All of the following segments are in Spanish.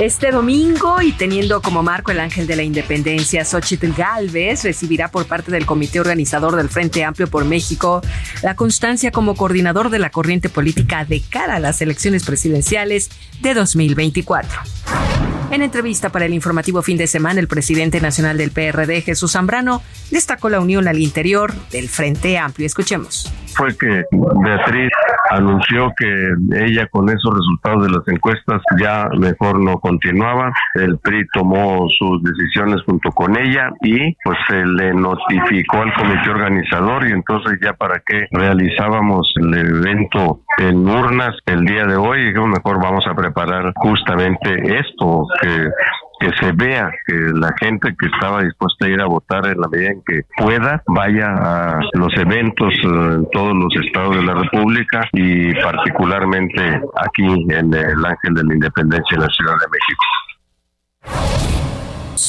Este domingo y teniendo como marco el Ángel de la Independencia, Xochitl Galvez recibirá por parte del comité organizador del Frente Amplio por México la constancia como coordinador de la corriente política de cara a las elecciones presidenciales de 2024. En entrevista para el informativo fin de semana, el presidente nacional del PRD, Jesús Zambrano, destacó la unión al interior del Frente Amplio. Escuchemos. Fue que Beatriz anunció que ella con esos resultados de las encuestas ya mejor no continuaba. El PRI tomó sus decisiones junto con ella y pues se le notificó al comité organizador y entonces ya para qué realizábamos el evento en urnas el día de hoy, y mejor vamos a preparar justamente esto, que que se vea que la gente que estaba dispuesta a ir a votar en la medida en que pueda vaya a los eventos eh, en todos los estados de la República y particularmente aquí en el Ángel de la Independencia en la Ciudad de México.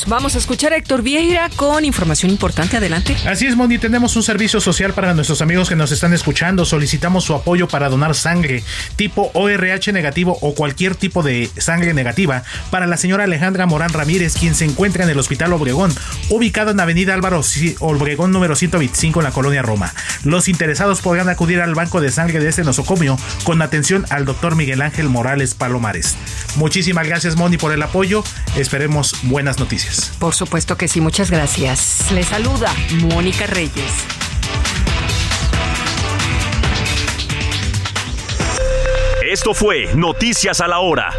Vamos a escuchar a Héctor Vieira con información importante. Adelante. Así es, Moni. Tenemos un servicio social para nuestros amigos que nos están escuchando. Solicitamos su apoyo para donar sangre tipo ORH negativo o cualquier tipo de sangre negativa para la señora Alejandra Morán Ramírez, quien se encuentra en el Hospital Obregón, ubicado en Avenida Álvaro Obregón número 125 en la colonia Roma. Los interesados podrán acudir al banco de sangre de este nosocomio con atención al doctor Miguel Ángel Morales Palomares. Muchísimas gracias, Moni, por el apoyo. Esperemos buenas noticias. Por supuesto que sí, muchas gracias. Le saluda Mónica Reyes. Esto fue Noticias a la Hora.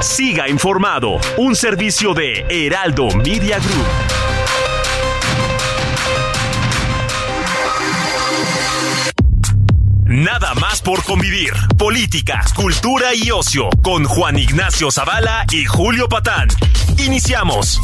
Siga informado, un servicio de Heraldo Media Group. Nada más por convivir. Política, cultura y ocio con Juan Ignacio Zavala y Julio Patán. Iniciamos.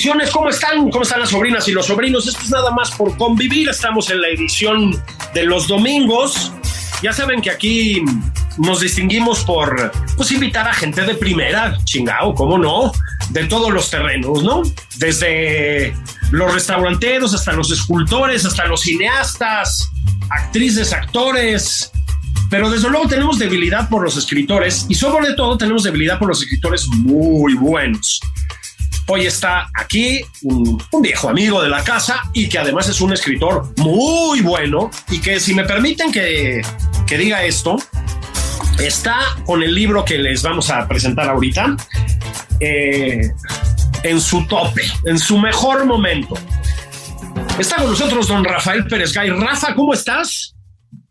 Bendiciones, ¿cómo están? ¿Cómo están las sobrinas y los sobrinos? Esto es nada más por convivir. Estamos en la edición de los domingos. Ya saben que aquí nos distinguimos por pues invitar a gente de primera, chingao, ¿cómo no? De todos los terrenos, ¿no? Desde los restauranteros hasta los escultores, hasta los cineastas, actrices, actores, pero desde luego tenemos debilidad por los escritores y sobre todo tenemos debilidad por los escritores muy buenos. Hoy está aquí un, viejo amigo de la casa y que además es un escritor muy bueno y que si me permiten que, que diga esto, está con el libro que les vamos a presentar ahorita eh, en su tope, en su mejor momento. Está con nosotros don Rafael Pérez Gay. Rafa, ¿cómo estás?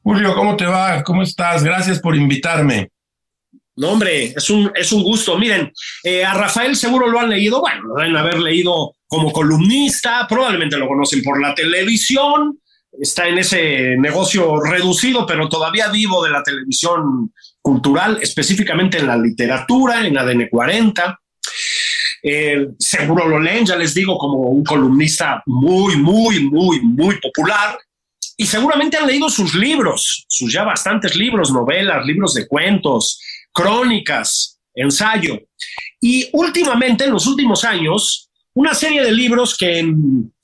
Julio, ¿cómo te va? ¿Cómo estás? Gracias por invitarme. No, hombre, es un, es un gusto. Miren, eh, a Rafael seguro lo han leído, bueno, lo deben haber leído como columnista, probablemente lo conocen por la televisión, está en ese negocio reducido, pero todavía vivo de la televisión cultural, específicamente en la literatura, en ADN 40. Eh, seguro lo leen, ya les digo, como un columnista muy, muy, muy, muy popular. Y seguramente han leído sus libros, sus ya bastantes libros, novelas, libros de cuentos, crónicas, ensayo. Y últimamente, en los últimos años, una serie de libros que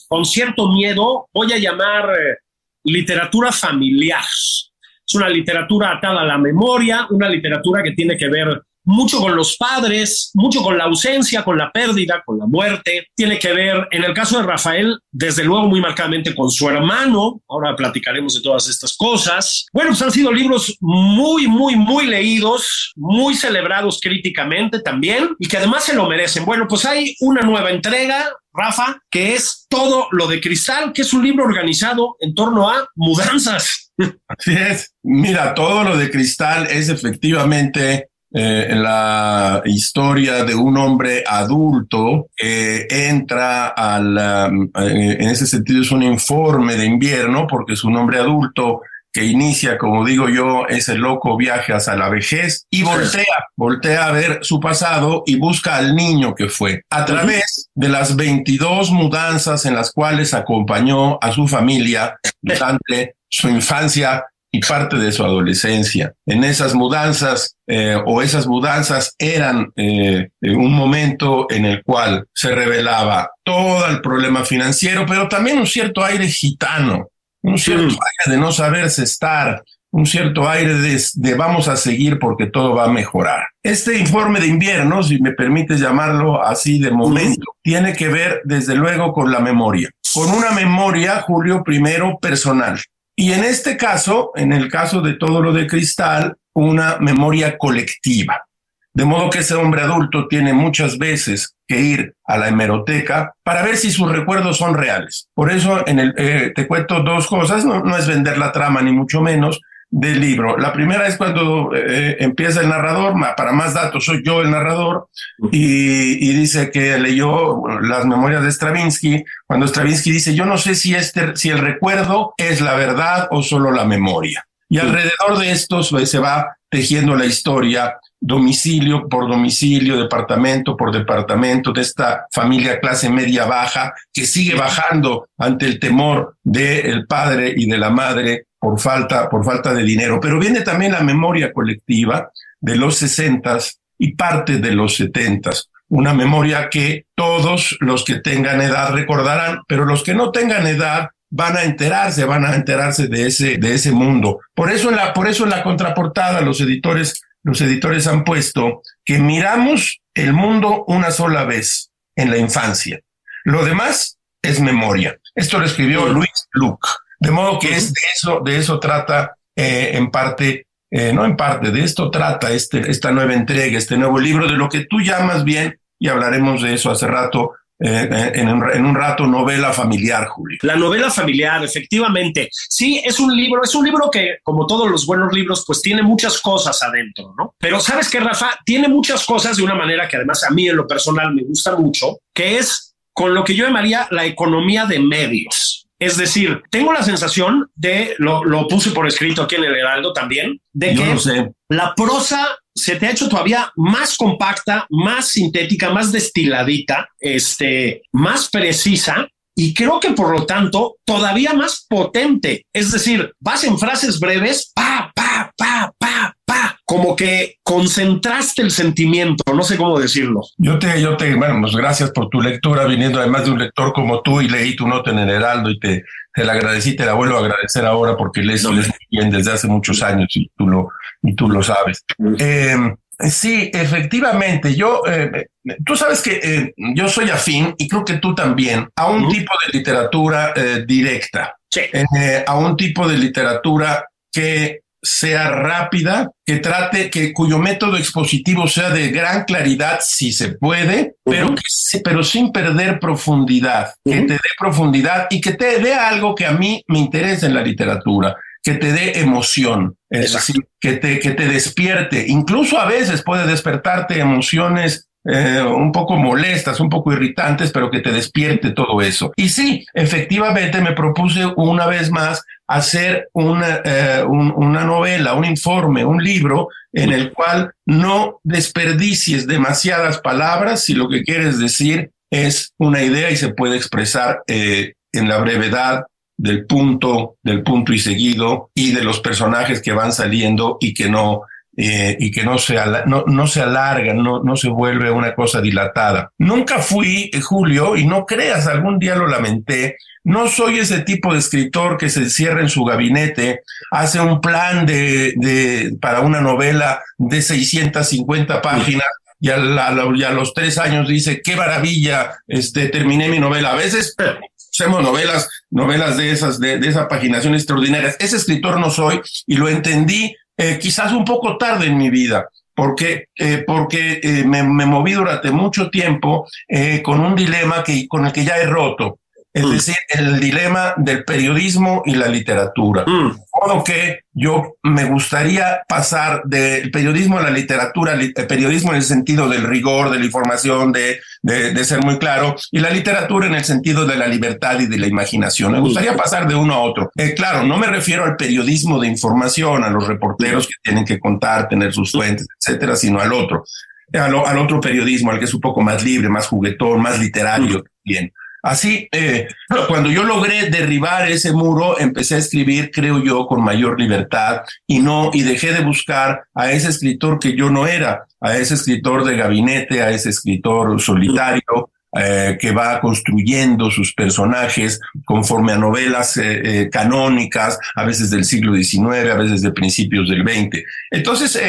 con cierto miedo voy a llamar eh, literatura familiar. Es una literatura atada a la memoria, una literatura que tiene que ver mucho con los padres, mucho con la ausencia, con la pérdida, con la muerte. Tiene que ver, en el caso de Rafael, desde luego muy marcadamente con su hermano. Ahora platicaremos de todas estas cosas. Bueno, pues han sido libros muy, muy, muy leídos, muy celebrados críticamente también y que además se lo merecen. Bueno, pues hay una nueva entrega, Rafa, que es todo lo de cristal, que es un libro organizado en torno a mudanzas. Así es. Mira, todo lo de cristal es efectivamente eh, la historia de un hombre adulto que entra al, um, eh, en ese sentido es un informe de invierno porque es un hombre adulto que inicia, como digo yo, ese loco viaje hacia la vejez y voltea, voltea a ver su pasado y busca al niño que fue. A través de las 22 mudanzas en las cuales acompañó a su familia durante su infancia y parte de su adolescencia. En esas mudanzas eh, o esas mudanzas eran eh, un momento en el cual se revelaba todo el problema financiero, pero también un cierto aire gitano un cierto aire de no saberse estar, un cierto aire de, vamos a seguir porque todo va a mejorar. Este informe de invierno, si me permites llamarlo así de momento, tiene que ver desde luego con la memoria, con una memoria, Julio, primero personal. Y en este caso, en el caso de todo lo de cristal, una memoria colectiva. De modo que ese hombre adulto tiene muchas veces que ir a la hemeroteca para ver si sus recuerdos son reales. Por eso en el, eh, te cuento dos cosas, no, no, es vender la trama ni mucho menos del libro. La primera es cuando eh, empieza el narrador, para más datos soy yo el narrador, y, y, dice que leyó las memorias de Stravinsky, cuando Stravinsky dice, yo no sé si, este, si el recuerdo es la verdad o solo la memoria. Y alrededor de esto se va tejiendo la historia domicilio por domicilio, departamento por departamento de esta familia clase media baja que sigue bajando ante el temor del padre y de la madre por falta, por falta de dinero. Pero viene también la memoria colectiva de los sesentas y parte de los setentas. Una memoria que todos los que tengan edad recordarán, pero los que no tengan edad van a enterarse, van a enterarse de ese, de ese mundo. Por eso en la, por eso en la contraportada los editores los editores han puesto que miramos el mundo una sola vez en la infancia. Lo demás es memoria. Esto lo escribió Luis Luke. De modo que es de eso, de eso trata eh, en parte, eh, no en parte, de esto trata este, esta nueva entrega, este nuevo libro, de lo que tú llamas bien, y hablaremos de eso hace rato, eh, eh, en, un, rato novela familiar, Julio. La novela familiar, efectivamente. Sí, es un libro, es un libro que, como todos los buenos libros, pues tiene muchas cosas adentro, ¿no? Pero sabes que, Rafa, tiene muchas cosas de una manera que además a mí en lo personal me gusta mucho, que es con lo que yo llamaría la economía de medios. Es decir, tengo la sensación de, lo, lo puse por escrito aquí en el Heraldo también, de que la prosa se te ha hecho todavía más compacta, más sintética, más destiladita, este, más precisa y creo que por lo tanto todavía más potente. Es decir, vas en frases breves, pa, pa, pa, pa, como que concentraste el sentimiento, no sé cómo decirlo. Yo te, yo te, bueno, pues gracias por tu lectura, viniendo además de un lector como tú y leí tu nota en el Heraldo y te, te la agradecí, te la vuelvo a agradecer ahora porque lees, lees bien desde hace muchos años y tú lo, y tú lo sabes. Eh, sí, efectivamente, yo, eh, tú sabes que eh, yo soy afín y creo que tú también a un tipo de literatura directa, a un tipo de literatura que sea rápida, que trate, que cuyo método expositivo sea de gran claridad, si se puede, pero, que, pero sin perder profundidad, que te dé profundidad y que te dé algo que a mí me interesa en la literatura que te dé emoción, es decir, que te, que te despierte. Incluso a veces puede despertarte emociones eh, un poco molestas, un poco irritantes, pero que te despierte todo eso. Y sí, efectivamente me propuse una vez más hacer una, eh, una novela, un informe, un libro en el cual no desperdicies demasiadas palabras si lo que quieres decir es una idea y se puede expresar eh, en la brevedad del punto, del punto y seguido y de los personajes que van saliendo y que no eh, y que no se, no, no se alarga, no, no se vuelve una cosa dilatada. Nunca fui, eh, Julio, y no creas, algún día lo lamenté, no soy ese tipo de escritor que se encierra en su gabinete, hace un plan de, de para una novela de 650 páginas y a, los tres años dice, qué maravilla, este, terminé mi novela. A veces hacemos novelas, novelas de esas, de esa paginación extraordinaria. Ese escritor no soy y lo entendí eh, quizás un poco tarde en mi vida porque, eh, porque eh, me, me, moví durante mucho tiempo eh, con un dilema que, con el que ya he roto es mm. decir, el dilema del periodismo y la literatura. Mm. Modo que yo me gustaría pasar del periodismo a la literatura, el periodismo en el sentido del rigor, de la información, de, de, de, ser muy claro, y la literatura en el sentido de la libertad y de la imaginación. Me gustaría mm. pasar de uno a otro. Eh, claro, no me refiero al periodismo de información, a los reporteros que tienen que contar, tener sus fuentes, etcétera, sino al otro. Al, al otro periodismo, al que es un poco más libre, más juguetón, más literario bien. Así, eh, cuando yo logré derribar ese muro, empecé a escribir, creo yo, con mayor libertad y no, y dejé de buscar a ese escritor que yo no era, a ese escritor de gabinete, a ese escritor solitario, eh, que va construyendo sus personajes conforme a novelas eh, canónicas, a veces del siglo XIX, a veces de principios del XX. Entonces,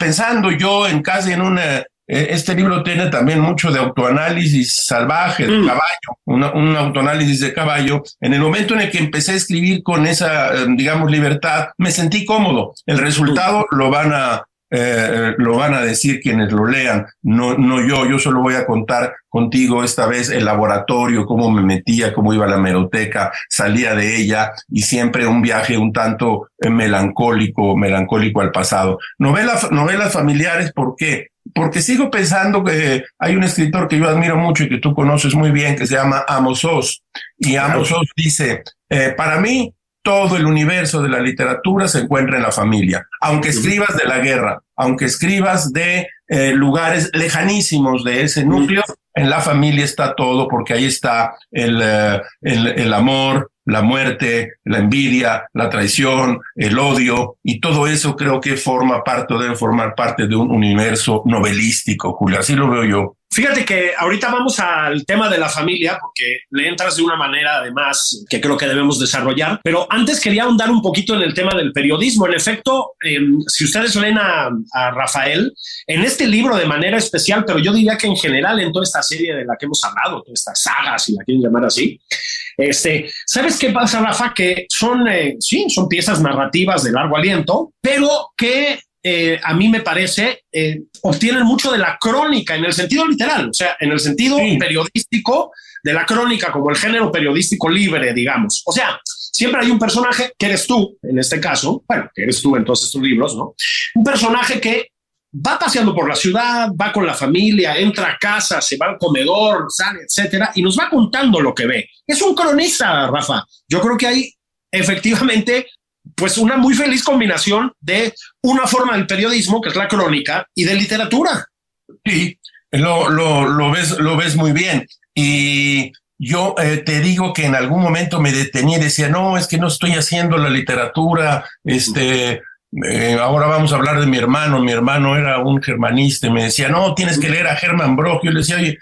pensando yo en casi en una este libro tiene también mucho de autoanálisis salvaje, de mm. caballo, un autoanálisis de caballo. En el momento en el que empecé a escribir con esa, eh, digamos, libertad, me sentí cómodo. El resultado lo van a, eh, lo van a decir quienes lo lean, no, no yo, yo solo voy a contar contigo esta vez el laboratorio, cómo me metía, cómo iba a la meroteca, salía de ella y siempre un viaje un tanto melancólico, melancólico al pasado. Novelas, novelas familiares, ¿por qué? Porque sigo pensando que hay un escritor que yo admiro mucho y que tú conoces muy bien, que se llama Amos Oz. Y Amos Oz dice, eh, para mí, todo el universo de la literatura se encuentra en la familia. Aunque escribas de la guerra, aunque escribas de eh, lugares lejanísimos de ese núcleo, en la familia está todo, porque ahí está el, eh, el, el amor, la muerte, la envidia, la traición, el odio, y todo eso creo que forma parte, debe formar parte de un universo novelístico, Julio. Así lo veo yo. Fíjate que ahorita vamos al tema de la familia, porque le entras de una manera además que creo que debemos desarrollar, pero antes quería ahondar un poquito en el tema del periodismo. En efecto, eh, si ustedes leen a, a, Rafael, en este libro de manera especial, pero yo diría que en general en toda esta serie de la que hemos hablado, toda esta saga, si la quieren llamar así, este, ¿sabes qué pasa, Rafa? Que son, eh, sí, son piezas narrativas de largo aliento, pero que eh, a mí me parece, eh, obtienen mucho de la crónica en el sentido literal, o sea, en el sentido periodístico de la crónica como el género periodístico libre, digamos. O sea, siempre hay un personaje que eres tú, en este caso, bueno, que eres tú en todos estos libros, ¿no? Un personaje que va paseando por la ciudad, va con la familia, entra a casa, se va al comedor, sale, etcétera, y nos va contando lo que ve. Es un cronista, Rafa. Yo creo que hay efectivamente pues una muy feliz combinación de una forma del periodismo, que es la crónica, y de literatura. Sí, lo, lo, lo ves, lo ves muy bien. Y yo eh, te digo que en algún momento me detenía y decía, no, es que no estoy haciendo la literatura, este, eh, ahora vamos a hablar de mi hermano, mi hermano era un germanista y me decía, no, tienes que leer a Hermann Brock. Yo le decía, oye,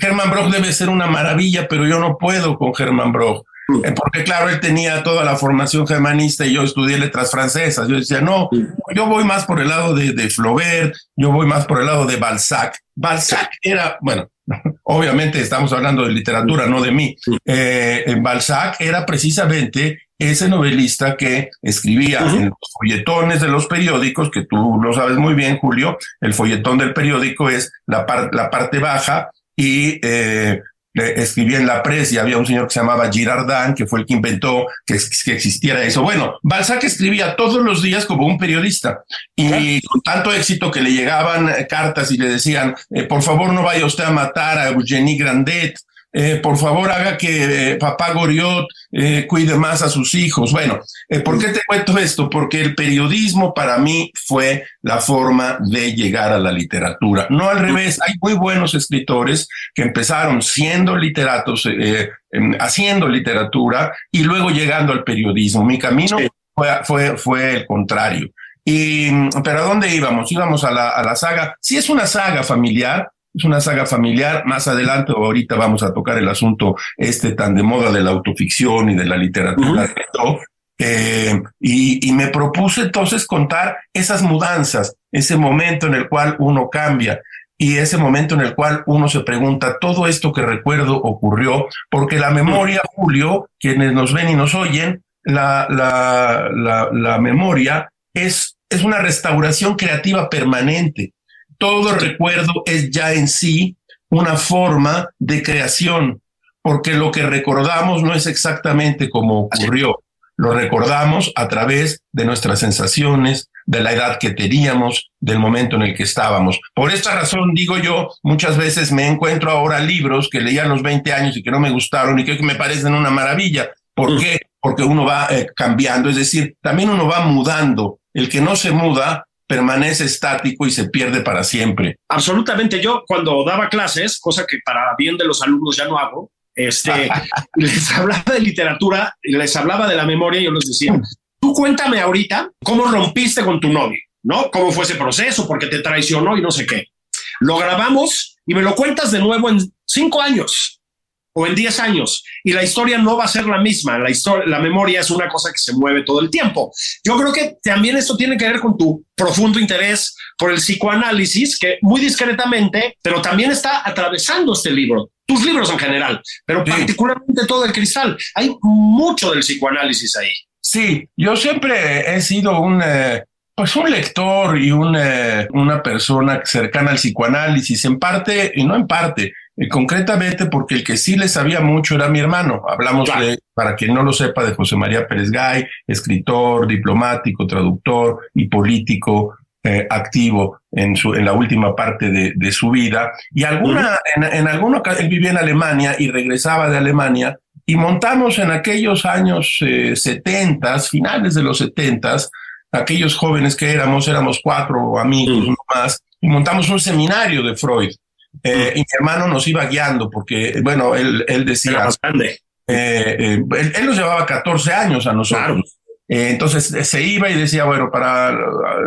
Hermann Brock debe ser una maravilla, pero yo no puedo con Hermann Brock. Eh, porque claro, él tenía toda la formación germanista y yo estudié letras francesas. Yo decía, no, yo voy más por el lado de, de Flaubert, yo voy más por el lado de Balzac. Balzac era, bueno, obviamente estamos hablando de literatura, no de mí. Eh, Balzac era precisamente ese novelista que escribía en los folletones de los periódicos, que tú lo sabes muy bien, Julio, el folletón del periódico es la, la parte baja y eh, escribía en la prensa y había un señor que se llamaba Girardin, que fue el que inventó que, que, existiera eso. Bueno, Balzac escribía todos los días como un periodista y con tanto éxito que le llegaban cartas y le decían, eh, por favor no vaya usted a matar a Eugenie Grandet, eh, por favor haga que eh, papá Goriot eh, cuide más a sus hijos. Bueno, eh, ¿por qué te cuento esto? Porque el periodismo para mí fue la forma de llegar a la literatura. No al revés, hay muy buenos escritores que empezaron siendo literatos, em, haciendo literatura y luego llegando al periodismo. Mi camino fue, fue, fue el contrario. Y, pero ¿a dónde íbamos? Íbamos a la, a la saga. Sí, es una saga familiar, es una saga familiar. Más adelante, ahorita vamos a tocar el asunto este tan de moda de la autoficción y de la literatura. Eh, y, y, me propuse entonces contar esas mudanzas, ese momento en el cual uno cambia y ese momento en el cual uno se pregunta, todo esto que recuerdo ocurrió, porque la memoria, Julio, quienes nos ven y nos oyen, la, la, la, la memoria es, es una restauración creativa permanente. Todo recuerdo es ya en sí una forma de creación, porque lo que recordamos no es exactamente como ocurrió. Lo recordamos a través de nuestras sensaciones, de la edad que teníamos, del momento en el que estábamos. Por esta razón, digo yo, muchas veces me encuentro ahora libros que leía a los 20 años y que no me gustaron y que me parecen una maravilla. ¿Por mm. qué? Porque uno va eh, cambiando, es decir, también uno va mudando. El que no se muda permanece estático y se pierde para siempre. Absolutamente. Yo cuando daba clases, cosa que para bien de los alumnos ya no hago, este, les hablaba de literatura, les hablaba de la memoria y yo les decía, tú cuéntame ahorita cómo rompiste con tu novio, ¿no? ¿Cómo fue ese proceso? ¿Por qué te traicionó y no sé qué? Lo grabamos y me lo cuentas de nuevo en cinco años o en 10 años y la historia no va a ser la misma. La, historia, la memoria es una cosa que se mueve todo el tiempo. Yo creo que también esto tiene que ver con tu profundo interés por el psicoanálisis, que muy discretamente, pero también está atravesando este libro tus libros en general, pero particularmente todo el cristal. Hay mucho del psicoanálisis ahí. Sí, yo siempre he sido un, eh, pues un lector y un, eh, una persona cercana al psicoanálisis, en parte y no en parte, eh, concretamente porque el que sí le sabía mucho era mi hermano. Hablamos de, para quien no lo sepa, de José María Pérez Gay, escritor, diplomático, traductor y político eh, activo en, su, en la última parte de, de su vida. Y alguna, en, en alguna él vivía en Alemania y regresaba de Alemania y montamos en aquellos años eh, setentas, finales de los setentas, aquellos jóvenes que éramos, éramos cuatro amigos más, y montamos un seminario de Freud. Eh, y mi hermano nos iba guiando porque, bueno, él, él decía... grande. Eh, eh, él, él, nos llevaba 14 años a nosotros. Eh, entonces se iba y decía, bueno, para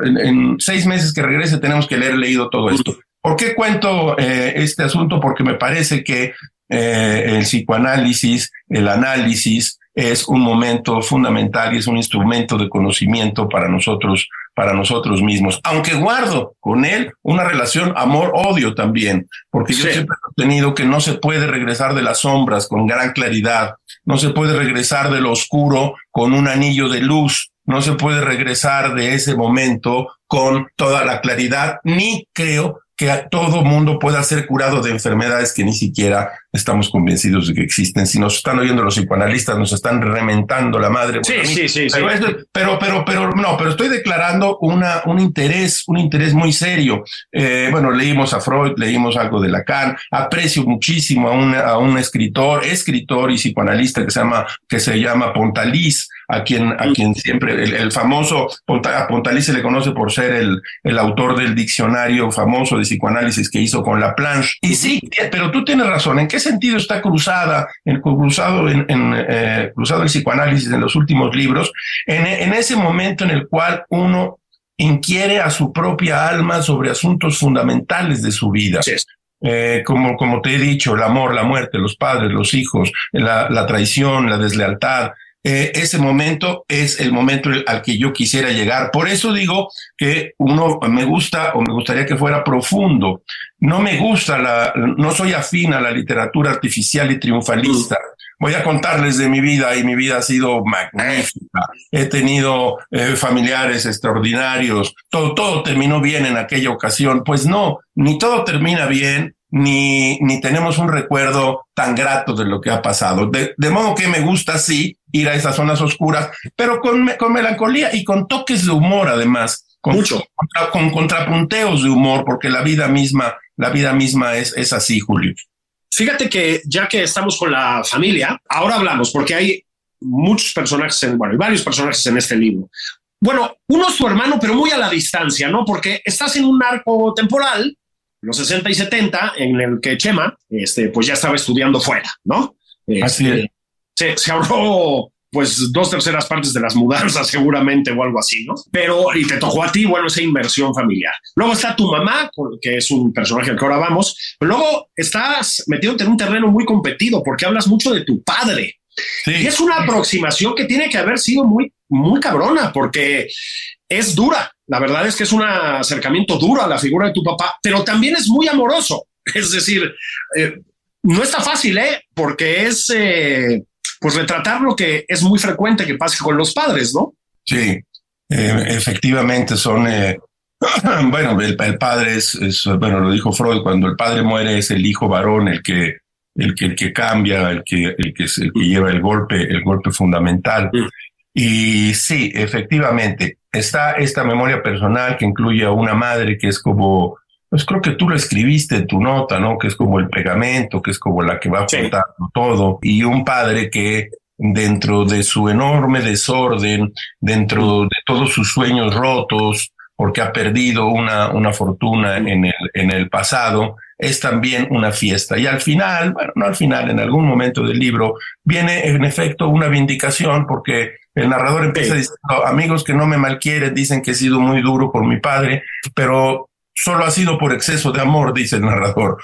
en, en, seis meses que regrese tenemos que leer leído todo esto. ¿Por qué cuento este asunto? Porque me parece que el psicoanálisis, el análisis, es un momento fundamental y es un instrumento de conocimiento para nosotros, para nosotros mismos. Aunque guardo con él una relación amor-odio también, porque sí. yo siempre he tenido que no se puede regresar de las sombras con gran claridad, no se puede regresar de lo oscuro con un anillo de luz, no se puede regresar de ese momento con toda la claridad, ni creo que todo mundo pueda ser curado de enfermedades que ni siquiera estamos convencidos de que existen. Si nos están oyendo los psicoanalistas, nos están rementando la madre. Sí, sí, sí, pero, sí. Esto, pero, pero, pero, no, pero estoy declarando una, un interés, un interés muy serio. Eh, bueno, leímos a Freud, leímos algo de Lacan, aprecio muchísimo a un, a un escritor, escritor y psicoanalista que se llama, que se llama Pontalís, a quien, a quien siempre, el, el famoso, a Pontalís se le conoce por ser el, el autor del diccionario famoso de psicoanálisis que hizo con Laplanche. Y sí, pero tú tienes razón, ¿en qué sentido está cruzada, el, cruzado, en, en eh, cruzado el psicoanálisis en los últimos libros? En, en ese momento en el cual uno inquiere a su propia alma sobre asuntos fundamentales de su vida. Sí. Eh, como, como te he dicho, el amor, la muerte, los padres, los hijos, la, la traición, la deslealtad, eh, ese momento es el momento al que yo quisiera llegar. Por eso digo que uno me gusta o me gustaría que fuera profundo. No me gusta la, no soy afín a la literatura artificial y triunfalista. Voy a contarles de mi vida y mi vida ha sido magnífica. He tenido eh, familiares extraordinarios. Todo, todo terminó bien en aquella ocasión. Pues no, ni todo termina bien, ni, ni tenemos un recuerdo tan grato de lo que ha pasado. De, de modo que me gusta, sí, ir a esas zonas oscuras, pero con, con melancolía y con toques de humor además. Con, Mucho. Contra, con contrapunteos de humor, porque la vida misma, la vida misma es, es así, Julio. Fíjate que ya que estamos con la familia, ahora hablamos, porque hay muchos personajes, en, bueno, hay varios personajes en este libro. Bueno, uno es tu hermano, pero muy a la distancia, ¿no? Porque estás en un arco temporal, los 60 y 70, en el que Chema, este, pues ya estaba estudiando fuera, ¿no? Este, Así. Se, se, ahorró pues dos terceras partes de las mudanzas seguramente o algo así, ¿no? Pero, y te tocó a ti, bueno, esa inversión familiar. Luego está tu mamá, que es un personaje al que ahora vamos, pero luego estás metido en un terreno muy competido porque hablas mucho de tu padre. Y es una aproximación que tiene que haber sido muy, muy cabrona porque es dura. La verdad es que es un acercamiento duro a la figura de tu papá, pero también es muy amoroso. Es decir, eh, no está fácil, ¿eh? Porque es, eh, pues, retratar lo que es muy frecuente que pase con los padres, ¿no? Sí, eh, efectivamente son, bueno, el, padre es, bueno, lo dijo Freud, cuando el padre muere es el hijo varón el que, el que, el que cambia, el que, el que, el que lleva el golpe, el golpe fundamental. Y sí, efectivamente, está esta memoria personal que incluye a una madre que es como pues creo que tú lo escribiste en tu nota, ¿no? Que es como el pegamento, que es como la que va juntando todo. Y un padre que dentro de su enorme desorden, dentro de todos sus sueños rotos, porque ha perdido una, una fortuna en el, en el pasado, es también una fiesta. Y al final, bueno, no al final, en algún momento del libro, viene en efecto una vindicación porque el narrador empieza diciendo, amigos que no me malquieren, dicen que he sido muy duro por mi padre, pero solo ha sido por exceso de amor, dice el narrador.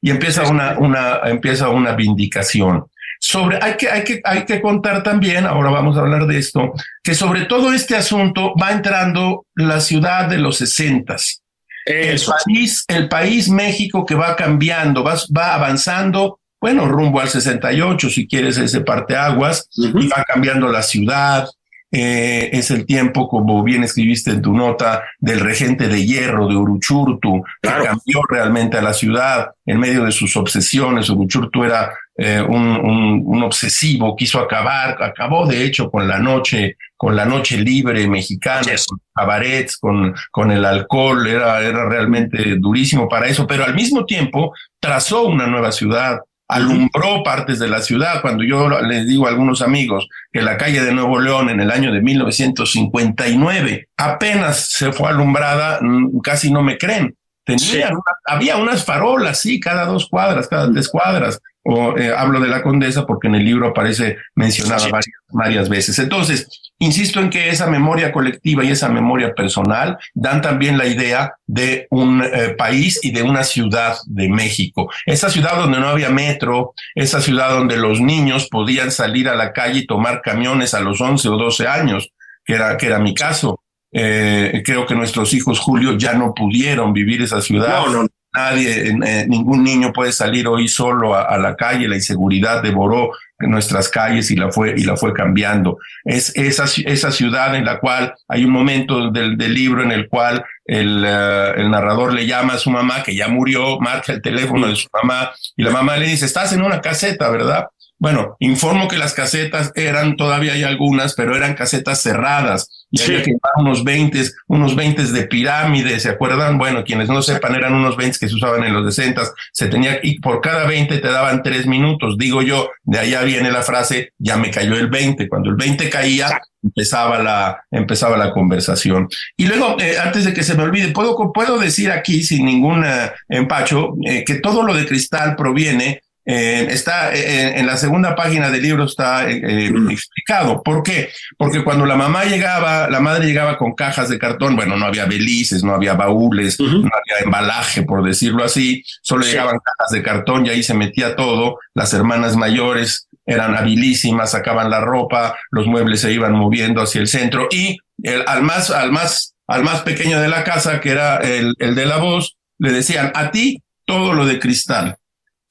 y empieza una, una, empieza una vindicación. Sobre, hay que, hay que, hay que contar también, ahora vamos a hablar de esto, que sobre todo este asunto va entrando la ciudad de los sesentas. El país, el país México que va cambiando, va, va avanzando, bueno, rumbo al 68, si quieres ese parteaguas, y va cambiando la ciudad, eh, es el tiempo, como bien escribiste en tu nota, del regente de hierro de Uruchurtu, que cambió realmente a la ciudad en medio de sus obsesiones. Uruchurtu era eh, un, un, obsesivo, quiso acabar, acabó de hecho con la noche, con la noche libre mexicana, con cabarets, con, con el alcohol, era, era realmente durísimo para eso, pero al mismo tiempo trazó una nueva ciudad, alumbró partes de la ciudad. Cuando yo les digo a algunos amigos que la calle de Nuevo León en el año de 1959 apenas se fue alumbrada, mm, casi no me creen. Tenía había unas farolas, sí, cada dos cuadras, cada tres cuadras. O eh, hablo de la condesa porque en el libro aparece mencionada varias, varias veces. Entonces, Insisto en que esa memoria colectiva y esa memoria personal dan también la idea de un eh, país y de una ciudad de México. Esa ciudad donde no había metro, esa ciudad donde los niños podían salir a la calle y tomar camiones a los 11 o 12 años, que era, que era mi caso. Eh, creo que nuestros hijos, Julio, ya no pudieron vivir esa ciudad. No, no. Nadie, eh, ningún niño puede salir hoy solo a, a la calle. La inseguridad devoró nuestras calles y la fue, y la fue cambiando. Es esa, esa ciudad en la cual hay un momento del, del libro en el cual el, eh, el, narrador le llama a su mamá, que ya murió, marca el teléfono de su mamá y la mamá le dice, estás en una caseta, ¿verdad? Bueno, informo que las casetas eran, todavía hay algunas, pero eran casetas cerradas. Y había que llevar unos 20, unos 20 de pirámide, ¿se acuerdan? Bueno, quienes no sepan, eran unos 20 que se usaban en los 60, se tenía, y por cada 20 te daban tres minutos, digo yo, de allá viene la frase, ya me cayó el 20, cuando el 20 caía, empezaba la, empezaba la conversación. Y luego, eh, antes de que se me olvide, puedo, puedo decir aquí, sin ningún eh, empacho, eh, que todo lo de cristal proviene eh, está eh, en la segunda página del libro está eh, explicado. ¿Por qué? Porque cuando la mamá llegaba, la madre llegaba con cajas de cartón, bueno, no había belices, no había baúles, no había embalaje, por decirlo así, solo llegaban cajas de cartón y ahí se metía todo. Las hermanas mayores eran habilísimas, sacaban la ropa, los muebles se iban moviendo hacia el centro y el, al más, al más, al más pequeño de la casa, que era el, el de la voz, le decían a ti todo lo de cristal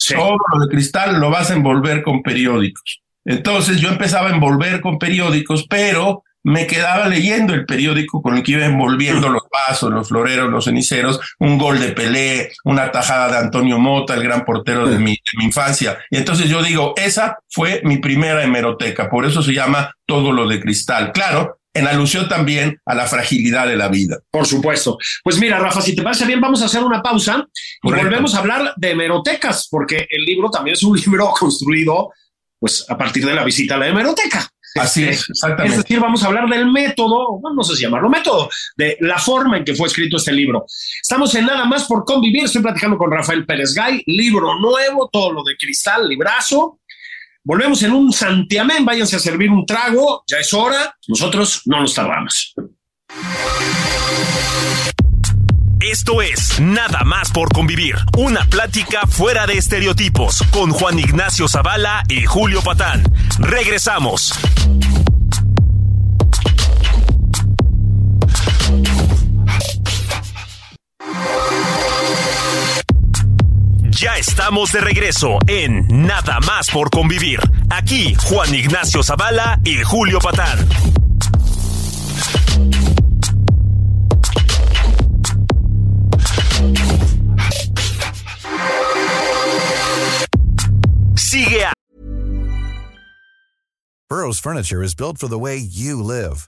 todo lo de cristal lo vas a envolver con periódicos. Entonces yo empezaba a envolver con periódicos, pero me quedaba leyendo el periódico con el que iba envolviendo los vasos, los floreros, los ceniceros, un gol de Pelé, una tajada de Antonio Mota, el gran portero de mi, de mi, infancia. Y entonces yo digo, esa fue mi primera hemeroteca, por eso se llama todo lo de cristal. Claro, en alusión también a la fragilidad de la vida. Por supuesto. Pues mira, Rafa, si te parece bien, vamos a hacer una pausa y volvemos a hablar de hemerotecas, porque el libro también es un libro construido pues a partir de la visita a la hemeroteca. Así es, exactamente. Es decir, vamos a hablar del método, no sé si llamarlo método, de la forma en que fue escrito este libro. Estamos en Nada más por convivir. Estoy platicando con Rafael Pérez Gay, libro nuevo, todo lo de cristal, librazo. Volvemos en un santiamén, váyanse a servir un trago, ya es hora, nosotros no nos tardamos. Esto es Nada más por convivir, una plática fuera de estereotipos con Juan Ignacio Zavala y Julio Patán. Regresamos. Ya estamos de regreso en Nada más por convivir. Aquí Juan Ignacio Zavala y Julio Patán. Sigue a Burrow's furniture is built for the way you live.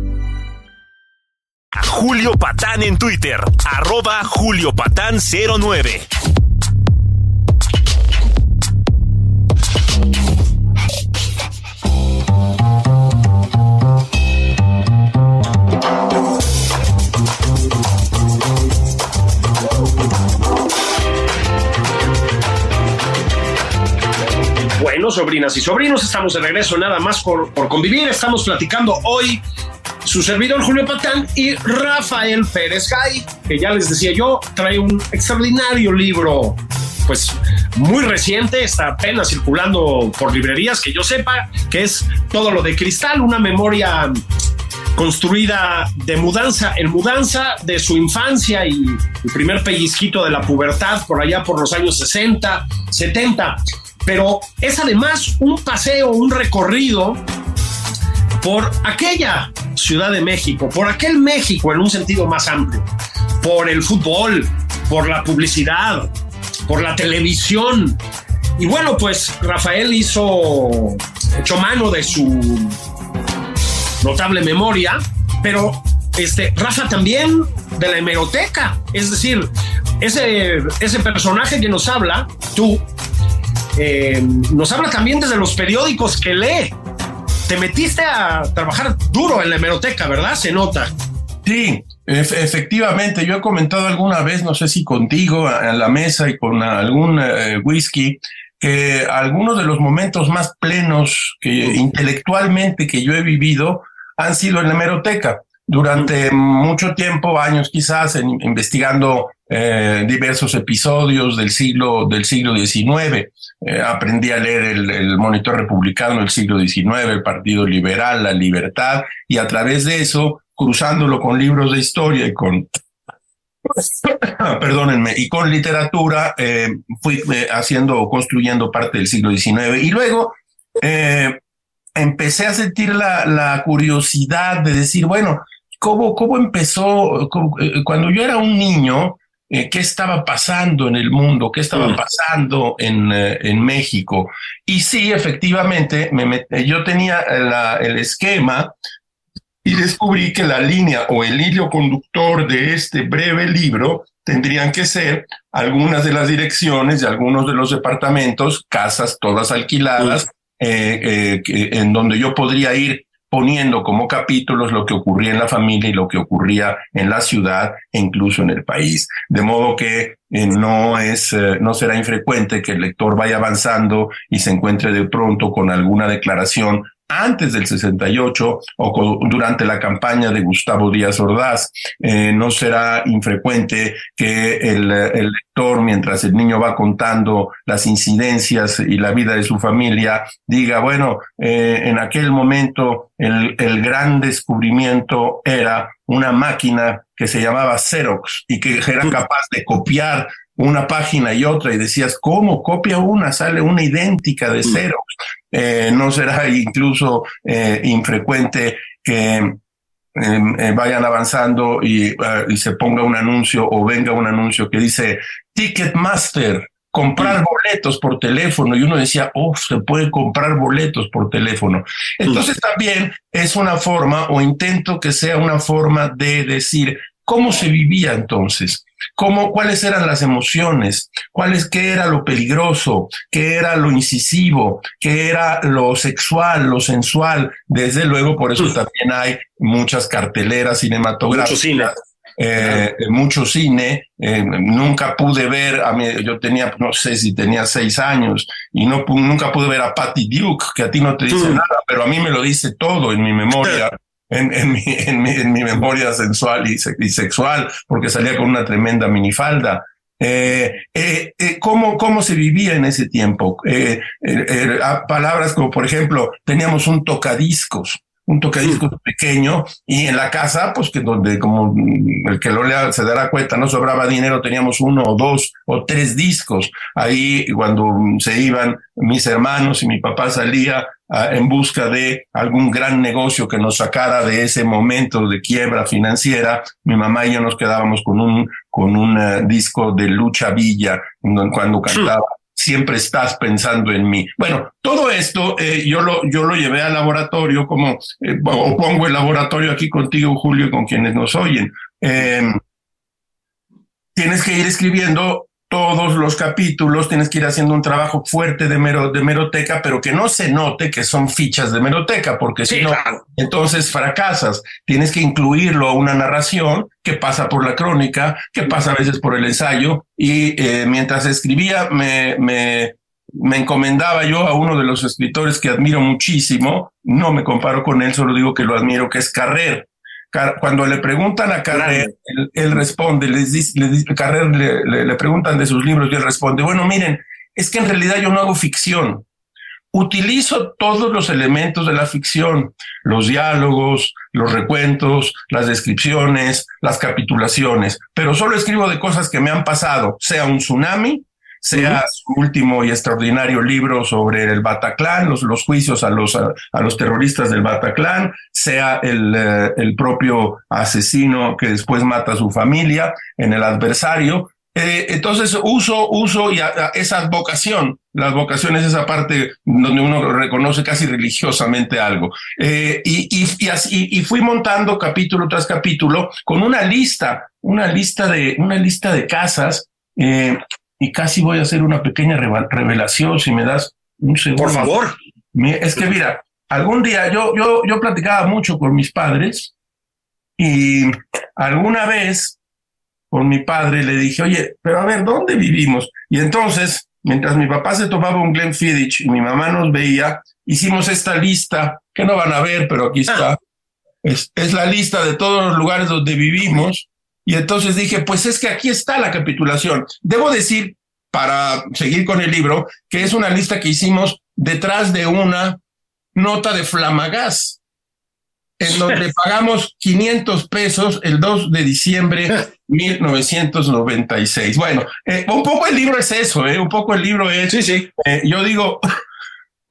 Julio Patán en Twitter, arroba Julio Patán 09. Bueno, sobrinas y sobrinos, estamos de regreso nada más por, por convivir. Estamos platicando hoy su servidor Julio Patán y Rafael Pérez Gay, que ya les decía yo, trae un extraordinario libro, pues muy reciente, está apenas circulando por librerías, que yo sepa, que es todo lo de cristal, una memoria construida de mudanza en mudanza de su infancia y el primer pellizquito de la pubertad por allá por los años 60, 70 pero es además un paseo, un recorrido por aquella Ciudad de México, por aquel México en un sentido más amplio, por el fútbol, por la publicidad, por la televisión. Y bueno, pues Rafael hizo, echó mano de su notable memoria, pero este, Rafa también de la hemeroteca, es decir, ese, ese personaje que nos habla, tú, eh, nos habla también desde los periódicos que lee. Te metiste a trabajar duro en la hemeroteca, ¿verdad? Se nota. Sí, efectivamente. Yo he comentado alguna vez, no sé si contigo, en la mesa y con algún eh, whisky, que algunos de los momentos más plenos que intelectualmente que yo he vivido han sido en la hemeroteca. Durante mucho tiempo, años quizás, investigando eh, diversos episodios del siglo, del siglo XIX. Eh, aprendí a leer el, Monitor Republicano del siglo XIX, el Partido Liberal, la Libertad, y a través de eso, cruzándolo con libros de historia y con perdónenme, y con literatura, eh, fui haciendo o construyendo parte del siglo XIX. Y luego empecé a sentir la, la, curiosidad de decir, bueno, ¿cómo, cómo empezó? cuando yo era un niño, eh, qué estaba pasando en el mundo, qué estaba mm. pasando en, eh, en, México. Y sí, efectivamente, me yo tenía el esquema y descubrí que la línea o el hilo conductor de este breve libro tendrían que ser algunas de las direcciones de algunos de los departamentos, casas todas alquiladas, mm. eh, en donde yo podría ir poniendo como capítulos lo que ocurría en la familia y lo que ocurría en la ciudad e incluso en el país. De modo que eh, no es, eh, no será infrecuente que el lector vaya avanzando y se encuentre de pronto con alguna declaración antes del 68 o durante la campaña de Gustavo Díaz Ordaz. Eh, no será infrecuente que el, lector, mientras el niño va contando las incidencias y la vida de su familia, diga, bueno, en aquel momento el, el gran descubrimiento era una máquina que se llamaba Xerox y que era capaz de copiar una página y otra y decías, ¿cómo copia una? Sale una idéntica de Xerox. Eh, no será incluso eh, infrecuente que em, eh, vayan avanzando y, y, se ponga un anuncio o venga un anuncio que dice Ticketmaster comprar boletos por teléfono y uno decía, oh, se puede comprar boletos por teléfono. Entonces también es una forma o intento que sea una forma de decir cómo se vivía entonces. ¿Cómo, ¿Cuáles eran las emociones? ¿Cuáles, ¿Qué era lo peligroso? ¿Qué era lo incisivo? ¿Qué era lo sexual, lo sensual? Desde luego, por eso también hay muchas carteleras cinematográficas eh, mucho cine. Eh, nunca pude ver, a mí, yo tenía, no sé si tenía seis años, y no, nunca pude ver a Patty Duke, que a ti no te dice mm. nada, pero a mí me lo dice todo en mi memoria. En, en, mi, en, mi, en mi memoria sensual y, sexual, porque salía con una tremenda minifalda. Eh, eh, eh, ¿cómo, ¿Cómo se vivía en ese tiempo? Palabras como, por ejemplo, teníamos un tocadiscos un tocadiscos pequeño y en la casa, pues que donde como el que lo lea se dará cuenta, no sobraba dinero, teníamos uno o dos o tres discos. Ahí cuando se iban mis hermanos y mi papá salía ah, en busca de algún gran negocio que nos sacara de ese momento de quiebra financiera, mi mamá y yo nos quedábamos con un con un eh, disco de Lucha Villa cuando cantaba siempre estás pensando en mí. Bueno, todo esto eh, yo, lo, yo lo llevé al laboratorio como, eh, o pongo el laboratorio aquí contigo, Julio, y con quienes nos oyen. Em, tienes que ir escribiendo todos los capítulos, tienes que ir haciendo un trabajo fuerte de, mero, de meroteca, pero que no se note que son fichas de meroteca, porque si no, entonces fracasas. Tienes que incluirlo a una narración que pasa por la crónica, que pasa a veces por el ensayo, y eh, mientras escribía me, me, me encomendaba yo a uno de los escritores que admiro muchísimo, no me comparo con él, solo digo que lo admiro, que es Carrer cuando le preguntan a Carrer, él, responde, les dice, Carrer le, le, preguntan de sus libros y él responde, bueno, miren, es que en realidad yo no hago ficción. Utilizo todos los elementos de la ficción, los diálogos, los recuentos, las descripciones, las capitulaciones, pero solo escribo de cosas que me han pasado, sea un tsunami, sea su último y extraordinario libro sobre el Bataclan, los, los juicios a los, a, los terroristas del Bataclan, sea el, eh, el, propio asesino que después mata a su familia en el adversario. Eh, entonces uso, uso y esa vocación, la vocación es esa parte donde uno reconoce casi religiosamente algo. Eh, y, y, así, y fui montando capítulo tras capítulo con una lista, una lista de, una lista de casas eh, y casi voy a hacer una pequeña revelación si me das un segundo. Por favor. Es que mira, algún día yo, yo, yo platicaba mucho con mis padres y alguna vez con mi padre le dije, oye, pero a ver, ¿dónde vivimos? Y entonces, mientras mi papá se tomaba un Glenfiddich y mi mamá nos veía, hicimos esta lista, que no van a ver, pero aquí está. Ah. Es, es la lista de todos los lugares donde vivimos y entonces dije, pues es que aquí está la capitulación. Debo decir, para seguir con el libro, que es una lista que hicimos detrás de una nota de Flamagás, en donde pagamos 500 pesos el 2 de diciembre de 1996. Bueno, eh, un poco el libro es eso, ¿eh? un poco el libro es, sí, sí. Eh, yo digo,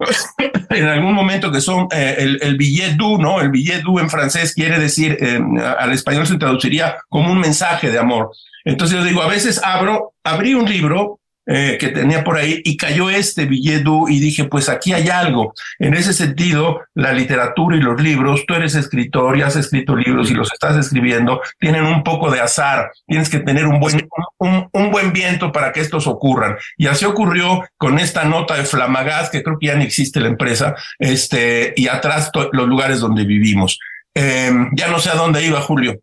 en algún momento que son eh, el, el, billet du, ¿no? El billet du en francés quiere decir, eh, al español se traduciría como un mensaje de amor. Entonces yo digo, a veces abro, abrí un libro eh, que tenía por ahí y cayó este billet y dije, pues aquí hay algo. En ese sentido, la literatura y los libros, tú eres escritor y has escrito libros y los estás escribiendo, tienen un poco de azar, tienes que tener un buen, un, buen viento para que estos ocurran. Y así ocurrió con esta nota de Flamagás, que creo que ya no existe la empresa, este, y atrás los lugares donde vivimos. Eh, ya no sé a dónde iba, Julio.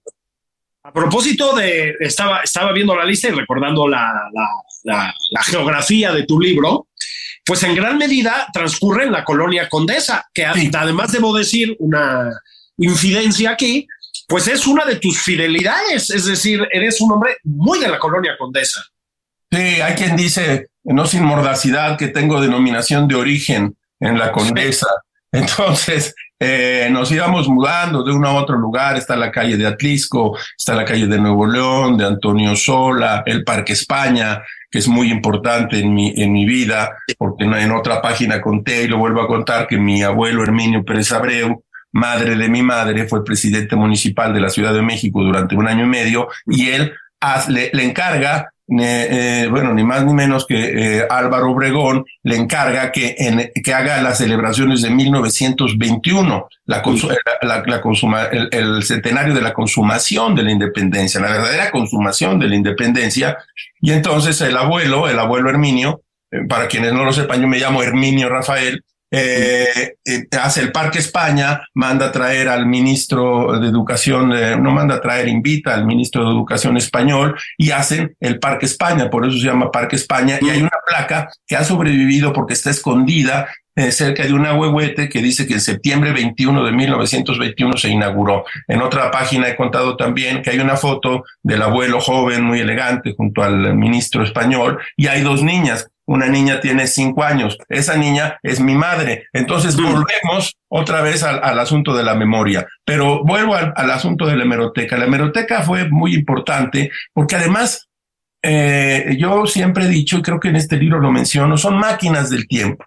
A propósito de, estaba, estaba viendo la lista y recordando la, la, geografía de tu libro, pues en gran medida transcurre en la colonia Condesa, que además debo decir una infidencia aquí, pues es una de tus fidelidades, es decir, eres un hombre muy de la colonia Condesa. Sí, hay quien dice, no sin mordacidad, que tengo denominación de origen en la Condesa. Entonces, eh, nos íbamos mudando de uno a otro lugar, está la calle de Atlisco, está la calle de Nuevo León, de Antonio Sola, el Parque España, que es muy importante en mi, en mi vida, porque en otra página conté y lo vuelvo a contar que mi abuelo Herminio Pérez Abreu, madre de mi madre, fue presidente municipal de la Ciudad de México durante un año y medio y él le, le encarga eh, bueno, ni más ni menos que eh, Álvaro Obregón le encarga que, en, que haga las celebraciones de 1921, la, la, la consuma, el, el, centenario de la consumación de la independencia, la verdadera consumación de la independencia. Y entonces el abuelo, el abuelo Herminio, eh, para quienes no lo sepan, yo me llamo Herminio Rafael, eh, eh, hace el Parque España, manda a traer al ministro de Educación, eh, no manda a traer, invita al ministro de Educación español y hacen el Parque España, por eso se llama Parque España, y hay una placa que ha sobrevivido porque está escondida cerca de una huehuete que dice que en septiembre 21 de 1921 se inauguró. En otra página he contado también que hay una foto del abuelo joven, muy elegante, junto al ministro español, y hay dos niñas una niña tiene cinco años, esa niña es mi madre. Entonces mm. volvemos otra vez al, asunto de la memoria, pero vuelvo al, asunto de la hemeroteca. La hemeroteca fue muy importante porque además eh, yo siempre he dicho, y creo que en este libro lo menciono, son máquinas del tiempo.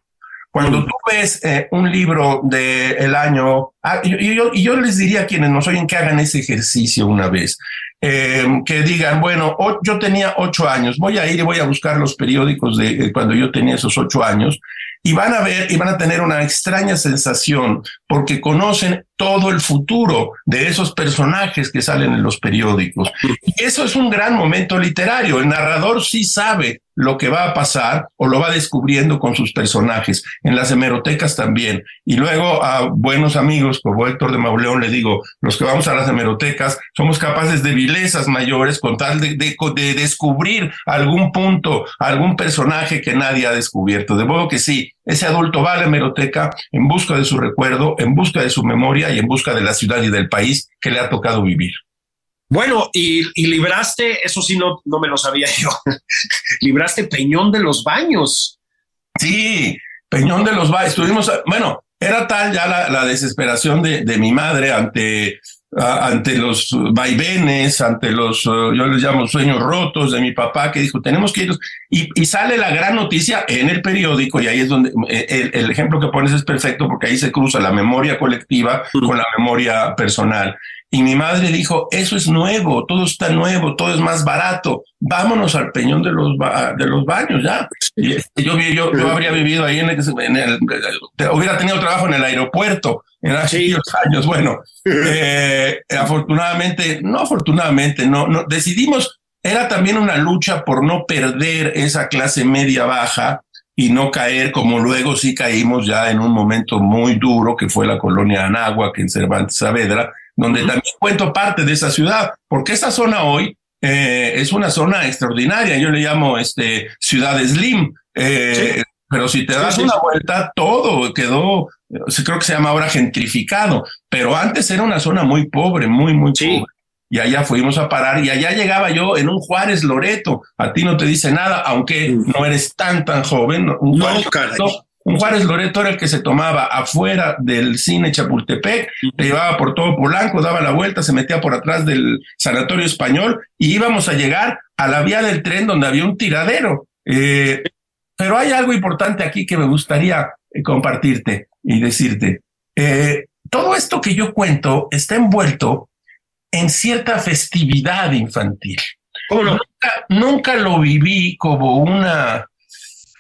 Cuando mm. tú ves eh, un libro del el año, ah, y, yo, yo les diría a quienes nos oyen que hagan ese ejercicio una vez. Eh, que digan, bueno, yo tenía ocho años, voy a ir y voy a buscar los periódicos de cuando yo tenía esos ocho años y van a ver y van a tener una extraña sensación porque conocen todo el futuro de esos personajes que salen en los periódicos. Eso es un gran momento literario. El narrador sí sabe lo que va a pasar o lo va descubriendo con sus personajes. En las hemerotecas también. Y luego a buenos amigos como Héctor de Mauleón le digo, los que vamos a las hemerotecas somos capaces de vilezas mayores con tal de, de, descubrir algún punto, algún personaje que nadie ha descubierto. De modo que sí, ese adulto va a la hemeroteca en busca de su recuerdo, en busca de su memoria y en busca de la ciudad y del país que le ha tocado vivir. Bueno, y, libraste, eso sí, no, no me lo sabía yo, libraste Peñón de los Baños. Sí, Peñón de los Baños. Estuvimos, bueno, era tal ya la, desesperación de, de, mi madre ante, ante los vaivenes, ante los, yo les llamo sueños rotos de mi papá, que dijo, tenemos que ir. Y, y sale la gran noticia en el periódico, y ahí es donde eh, el, el, ejemplo que pones es perfecto, porque ahí se cruza la memoria colectiva con la memoria personal. Y mi madre dijo, eso es nuevo, todo está nuevo, todo es más barato, vámonos al peñón de los, de los baños ya. Y este, yo, yo, yo habría vivido ahí en el, en el, hubiera tenido trabajo en el aeropuerto en aquellos años. Bueno, eh, afortunadamente, no afortunadamente, no, no, decidimos, era también una lucha por no perder esa clase media baja y no caer como luego sí caímos ya en un momento muy duro que fue la colonia Anáhuac en Cervantes Saavedra, donde también cuento parte de esa ciudad, porque esa zona hoy eh, es una zona extraordinaria. Yo le llamo este ciudad slim. Eh, pero si te das una vuelta, todo quedó, creo que se llama ahora gentrificado, pero antes era una zona muy pobre, muy, muy pobre. Y allá fuimos a parar y allá llegaba yo en un Juárez Loreto. A ti no te dice nada, aunque no eres tan, tan joven. Un Juárez, un Juárez Loreto era el que se tomaba afuera del cine Chapultepec, te llevaba por todo Polanco, daba la vuelta, se metía por atrás del sanatorio español y íbamos a llegar a la vía del tren donde había un tiradero. Eh, pero hay algo importante aquí que me gustaría eh, compartirte y decirte. Eh, todo esto que yo cuento está envuelto en cierta festividad infantil. Nunca, nunca lo viví como una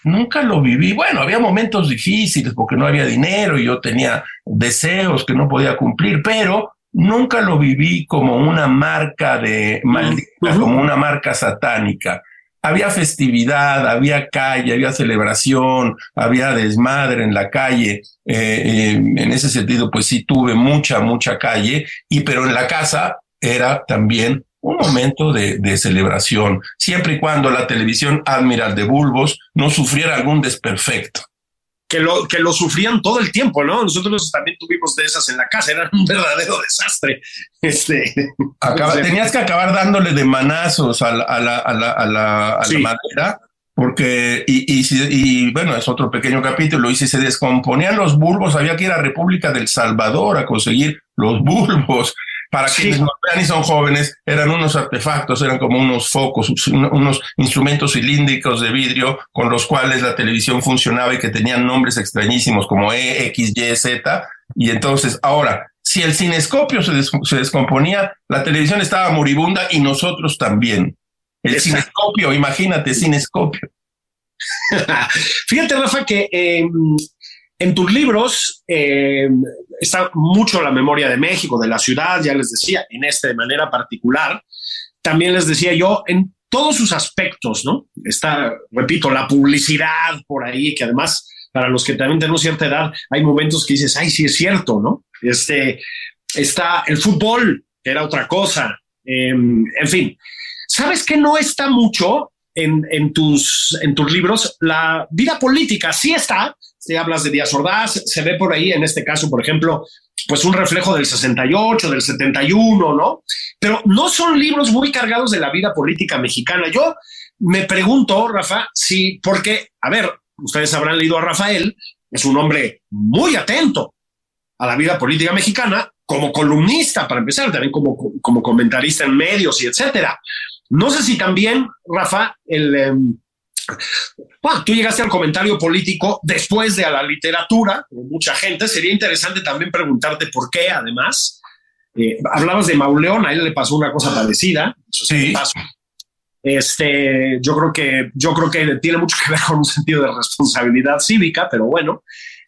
Nunca lo viví. Bueno, había momentos difíciles porque no había dinero y yo tenía deseos que no podía cumplir, pero nunca lo viví como una marca de maldita, como una marca satánica. Había festividad, había calle, había celebración, había desmadre en la calle. Eh, eh, en ese sentido, pues sí tuve mucha, mucha calle, y pero en la casa era también un momento de, de, celebración, siempre y cuando la televisión Admiral de Bulbos no sufriera algún desperfecto. Que lo, que lo sufrían todo el tiempo, ¿no? Nosotros también tuvimos de esas en la casa, era un verdadero desastre. Este, tenías que acabar dándole de manazos a la, a la, a la, a la, madera, porque, y, y, y, bueno, es otro pequeño capítulo, y si se descomponían los bulbos, había que ir a República del Salvador a conseguir los bulbos. Para quienes no vean y son jóvenes, eran unos artefactos, eran como unos focos, unos instrumentos cilíndricos de vidrio con los cuales la televisión funcionaba y que tenían nombres extrañísimos como E, X, Y, Z. Y entonces, ahora, si el cinescopio se, se descomponía, la televisión estaba moribunda y nosotros también. El cinescopio, imagínate, cinescopio. Fíjate, Rafa, que em, en tus libros em, está mucho la memoria de México, de la ciudad, ya les decía, en este de manera particular. También les decía yo, en todos sus aspectos, ¿no? Está, repito, la publicidad por ahí, que además, para los que también tenemos cierta edad, hay momentos que dices, ay, sí es cierto, ¿no? Este, está el fútbol, que era otra cosa. Em, en fin, ¿sabes que no está mucho en, tus, en tus libros? La vida política sí está. Si hablas de Díaz Ordaz, se ve por ahí, en este caso, por ejemplo, pues un reflejo del 68, del 71, ¿no? Pero no son libros muy cargados de la vida política mexicana. Yo me pregunto, Rafa, si, porque, a ver, ustedes habrán leído a Rafael, es un hombre muy atento a la vida política mexicana, como columnista, para empezar, también como, como comentarista en medios y etcétera. No sé si también, Rafa, el, em, bueno, tú llegaste al comentario político después de a la literatura, como mucha gente. Sería interesante también preguntarte por qué, además. Eh, hablabas de Mauleón, a él le pasó una cosa parecida. sí. Este, yo creo que, yo creo que tiene mucho que ver con un sentido de responsabilidad cívica, pero bueno,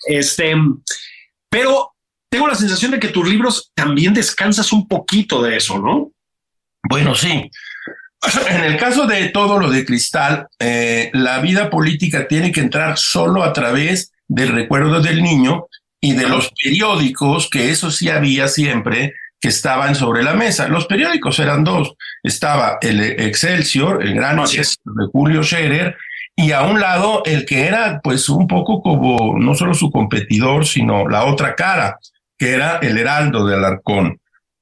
este, pero tengo la sensación de que tus libros también descansas un poquito de eso, ¿no? Bueno, sí. En el caso de todo lo de Cristal, eh, la vida política tiene que entrar solo a través del recuerdo del niño y de los periódicos, que eso sí había siempre, que estaban sobre la mesa. Los periódicos eran dos. Estaba el Excelsior, el gran Excelsior de Julio Scherer, y a un lado el que era pues un poco como no solo su competidor, sino la otra cara, que era el Heraldo de Alarcón.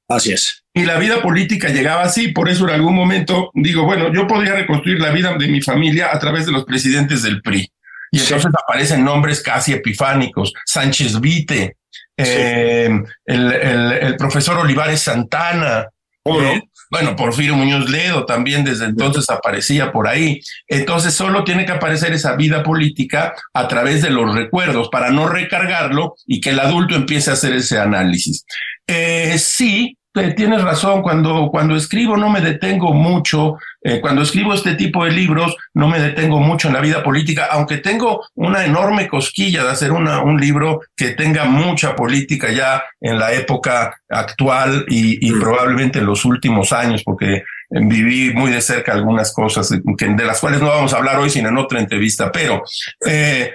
Así es. Y la vida política llegaba así, por eso en algún momento digo, bueno, yo podría reconstruir la vida de mi familia a través de los presidentes del PRI. Y entonces aparecen nombres casi epifánicos, Sánchez Vite, eh, el, profesor Olivares Santana, eh, bueno, Porfirio Muñoz Ledo también desde entonces aparecía por ahí. Entonces solo tiene que aparecer esa vida política a través de los recuerdos para no recargarlo y que el adulto empiece a hacer ese análisis. Eh, sí, tienes razón, cuando, cuando escribo no me detengo mucho, eh, cuando escribo este tipo de libros no me detengo mucho en la vida política, aunque tengo una enorme cosquilla de hacer una, un libro que tenga mucha política ya en la época actual y, mm. probablemente en los últimos años, porque viví muy de cerca algunas cosas de las cuales no vamos a hablar hoy, sino en otra entrevista, pero eh,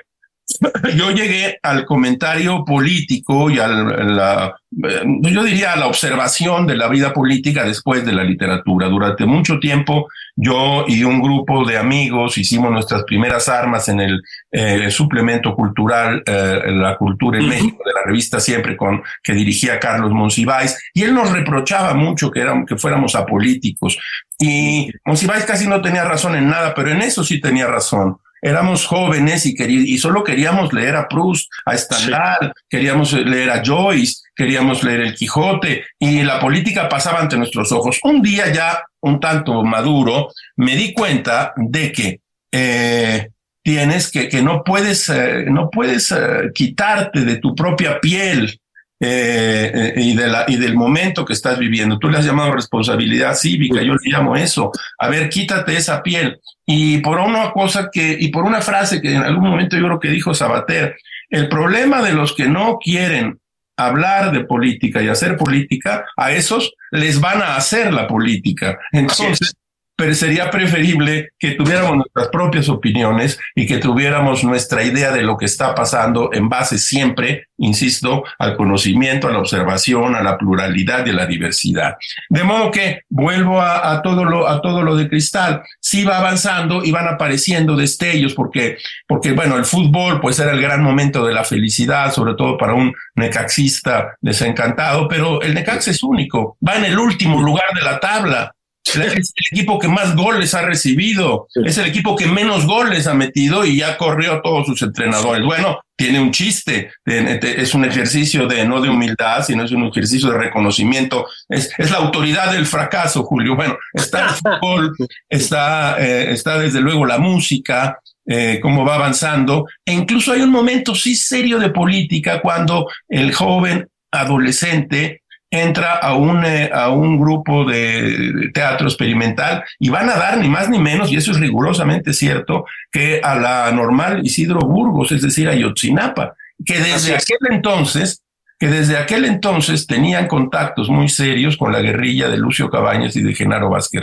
yo llegué al comentario político y a la, eh, yo diría a la observación de la vida política después de la literatura. Durante mucho tiempo yo y un grupo de amigos hicimos nuestras primeras armas en el eh, suplemento cultural eh, La Cultura en México de la revista Siempre con que dirigía Carlos Monsiváis y él nos reprochaba mucho que, éramos, que fuéramos apolíticos. Y Monsiváis casi no tenía razón en nada, pero en eso sí tenía razón éramos jóvenes y, y solo queríamos leer a Proust, a Stendhal, queríamos leer a Joyce, queríamos leer el Quijote y la política pasaba ante nuestros ojos. Un día ya un tanto maduro, me di cuenta de que eh, tienes que, que no puedes, eh, no puedes eh, quitarte de tu propia piel eh, y, de la, y del momento que estás viviendo. Tú le has llamado responsabilidad cívica, yo le llamo eso. A ver, quítate esa piel. Y por una cosa que, y por una frase que en algún momento yo creo que dijo Sabater, el problema de los que no quieren hablar de política y hacer política, a esos les van a hacer la política. Entonces, pero sería preferible que tuviéramos nuestras propias opiniones y que tuviéramos nuestra idea de lo que está pasando en base siempre, insisto, al conocimiento, a la observación, a la pluralidad y a la diversidad. De modo que vuelvo a, todo lo a todo lo de cristal, sí va avanzando y van apareciendo destellos porque porque bueno, el fútbol pues era el gran momento de la felicidad, sobre todo para un necaxista desencantado, pero el Necax es único, va en el último lugar de la tabla es el equipo que más goles ha recibido, es el equipo que menos goles ha metido y ya corrió a todos sus entrenadores. Bueno, tiene un chiste, es un ejercicio de no de humildad, sino es un ejercicio de reconocimiento. Es, es la autoridad del fracaso, Julio. Bueno, está el fútbol, está, eh, está desde luego la música, eh, cómo va avanzando, e incluso hay un momento sí serio de política cuando el joven adolescente entra a un, eh, a un grupo de teatro experimental y van a dar ni más ni menos, y eso es rigurosamente cierto, que a la normal Isidro Burgos, es decir, a Yotzinapa, que desde aquel entonces que desde aquel entonces tenían contactos muy serios con la guerrilla de Lucio Cabañas y de Genaro Vázquez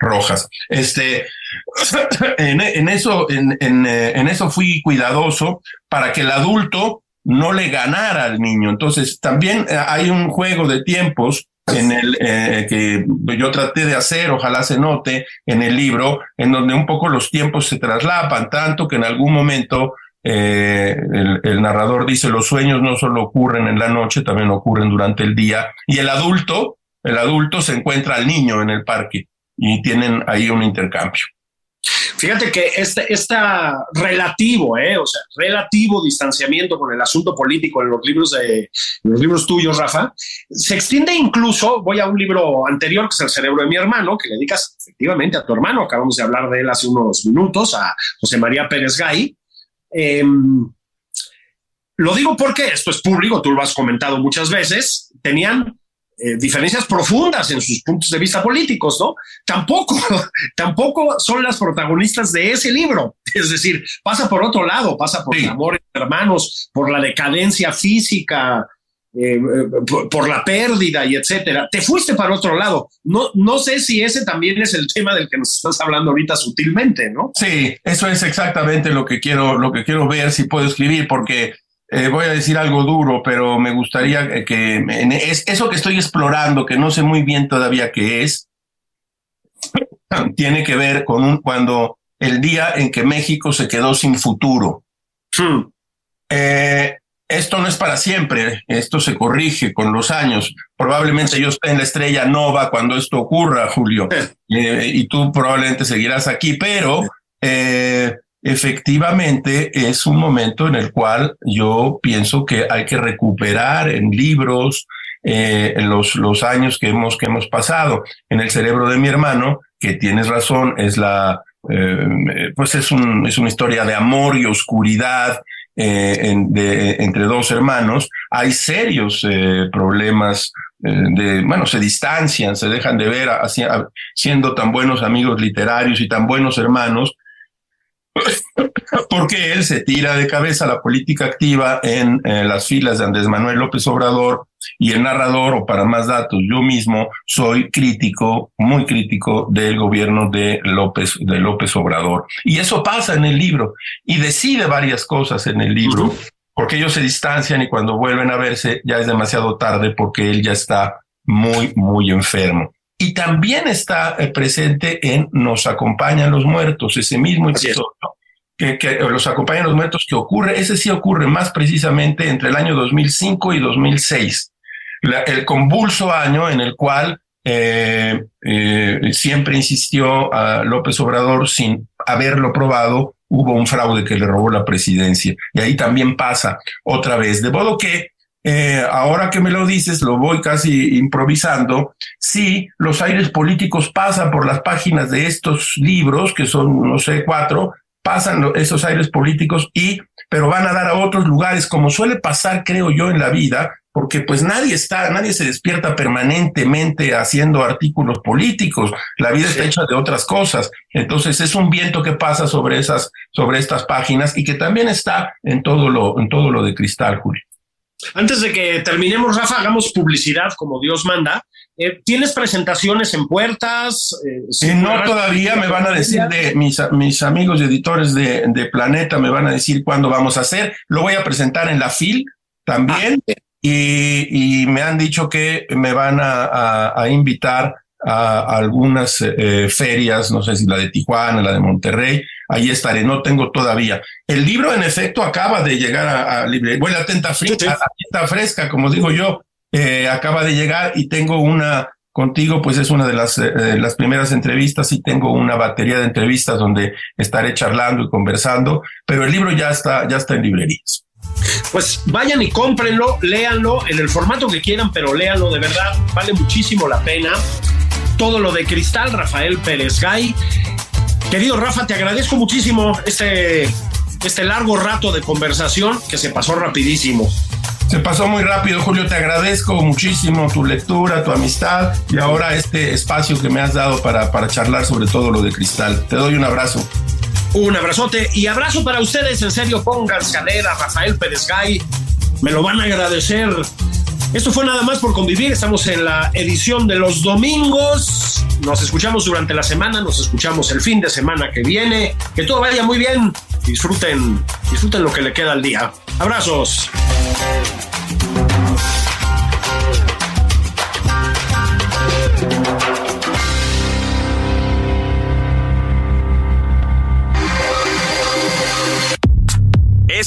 Rojas. Este, en, eso, en, eh, en, eso fui cuidadoso para que el adulto no le ganara al niño. Entonces, también eh, hay un juego de tiempos en el eh, que yo traté de hacer, ojalá se note en el libro, en donde un poco los tiempos se traslapan, tanto que en algún momento eh, el, narrador dice, los sueños no solo ocurren en la noche, también ocurren durante el día. Y el adulto, el adulto se encuentra al niño en el parque y tienen ahí un intercambio. Fíjate que este, relativo, eh, o sea, relativo distanciamiento con el asunto político en los libros de los libros tuyos, Rafa, se extiende incluso, voy a un libro anterior que es El cerebro de mi hermano, que le dedicas efectivamente a tu hermano, acabamos de hablar de él hace unos minutos, a José María Pérez Gay, Em, lo digo porque esto es público, tú lo has comentado muchas veces, tenían eh, diferencias profundas en sus puntos de vista políticos, ¿no? Tampoco, tampoco son las protagonistas de ese libro. Es decir, pasa por otro lado, pasa por el amor entre hermanos, por la decadencia física, eh, por, la pérdida y etcétera. Te fuiste para otro lado. No, no sé si ese también es el tema del que nos estás hablando ahorita sutilmente, ¿no? Sí, eso es exactamente lo que quiero, lo que quiero ver si puedo escribir, porque eh, voy a decir algo duro, pero me gustaría que es, eso que estoy explorando, que no sé muy bien todavía qué es, tiene que ver con un, cuando el día en que México se quedó sin futuro. Hmm. Eh, esto no es para siempre, esto se corrige con los años. Probablemente yo esté en la estrella nova cuando esto ocurra, Julio, eh, y tú probablemente seguirás aquí, pero eh, efectivamente es un momento en el cual yo pienso que hay que recuperar en libros eh, los, los años que hemos, que hemos pasado. En el cerebro de mi hermano, que tienes razón, es la, pues es, un, es una historia de amor y oscuridad eh, entre dos hermanos, hay serios eh, problemas eh, de, bueno, se distancian, se dejan de ver siendo tan buenos amigos literarios y tan buenos hermanos, porque él se tira de cabeza la política activa en, las filas de Andrés Manuel López Obrador y el narrador, o para más datos, yo mismo soy crítico, muy crítico del gobierno de López, de López Obrador. Y eso pasa en el libro y decide varias cosas en el libro, porque ellos se distancian y cuando vuelven a verse ya es demasiado tarde porque él ya está muy, muy enfermo y también está eh, presente en Nos acompañan los muertos, ese mismo episodio. Que, que, los acompañan los muertos que ocurre, ese sí ocurre más precisamente entre el año 2005 y 2006, el convulso año en el cual eh, eh, siempre insistió a López Obrador sin haberlo probado, hubo un fraude que le robó la presidencia. Y ahí también pasa otra vez. De modo que eh, ahora que me lo dices, lo voy casi improvisando, sí, los aires políticos pasan por las páginas de estos libros, que son, no sé, cuatro, pasan esos aires políticos y, pero van a dar a otros lugares, como suele pasar, creo yo, en la vida, porque pues nadie está, nadie se despierta permanentemente haciendo artículos políticos. La vida está hecha de otras cosas. Entonces es un viento que pasa sobre esas, sobre estas páginas y que también está en todo lo, en todo lo de cristal, Julio. Antes de que terminemos, Rafa, hagamos publicidad como Dios manda. Eh, ¿Tienes presentaciones en puertas? Eh, no, todavía me van a decir de mis, mis amigos editores de, de, Planeta, me van a decir cuándo vamos a hacer. Lo voy a presentar en la FIL también ah. y, y, me han dicho que me van a, a, invitar a, algunas eh, ferias, no sé si la de Tijuana, la de Monterrey, ahí estaré, no tengo todavía. El libro, en efecto, acaba de llegar a, a librería. Bueno, atenta fresca, está fresca, como digo yo, eh, acaba de llegar y tengo una contigo, pues es una de las, eh, las primeras entrevistas y tengo una batería de entrevistas donde estaré charlando y conversando, pero el libro ya está, ya está en librerías. Pues vayan y cómprenlo, léanlo en el formato que quieran, pero léanlo de verdad, vale muchísimo la pena. Todo lo de Cristal, Rafael Pérez Gay. Querido Rafa, te agradezco muchísimo este, este largo rato de conversación que se pasó rapidísimo. Se pasó muy rápido, Julio. Te agradezco muchísimo tu lectura, tu amistad y ahora este espacio que me has dado para, para charlar sobre todo lo de cristal. Te doy un abrazo. Un abrazote y abrazo para ustedes. En serio, pónganse a leer a Rafael Pérez Gay. Me lo van a agradecer. Esto fue nada más por convivir. Estamos en la edición de los domingos. Nos escuchamos durante la semana, nos escuchamos el fin de semana que viene. Que todo vaya muy bien. Disfruten, disfruten lo que le queda al día. Abrazos.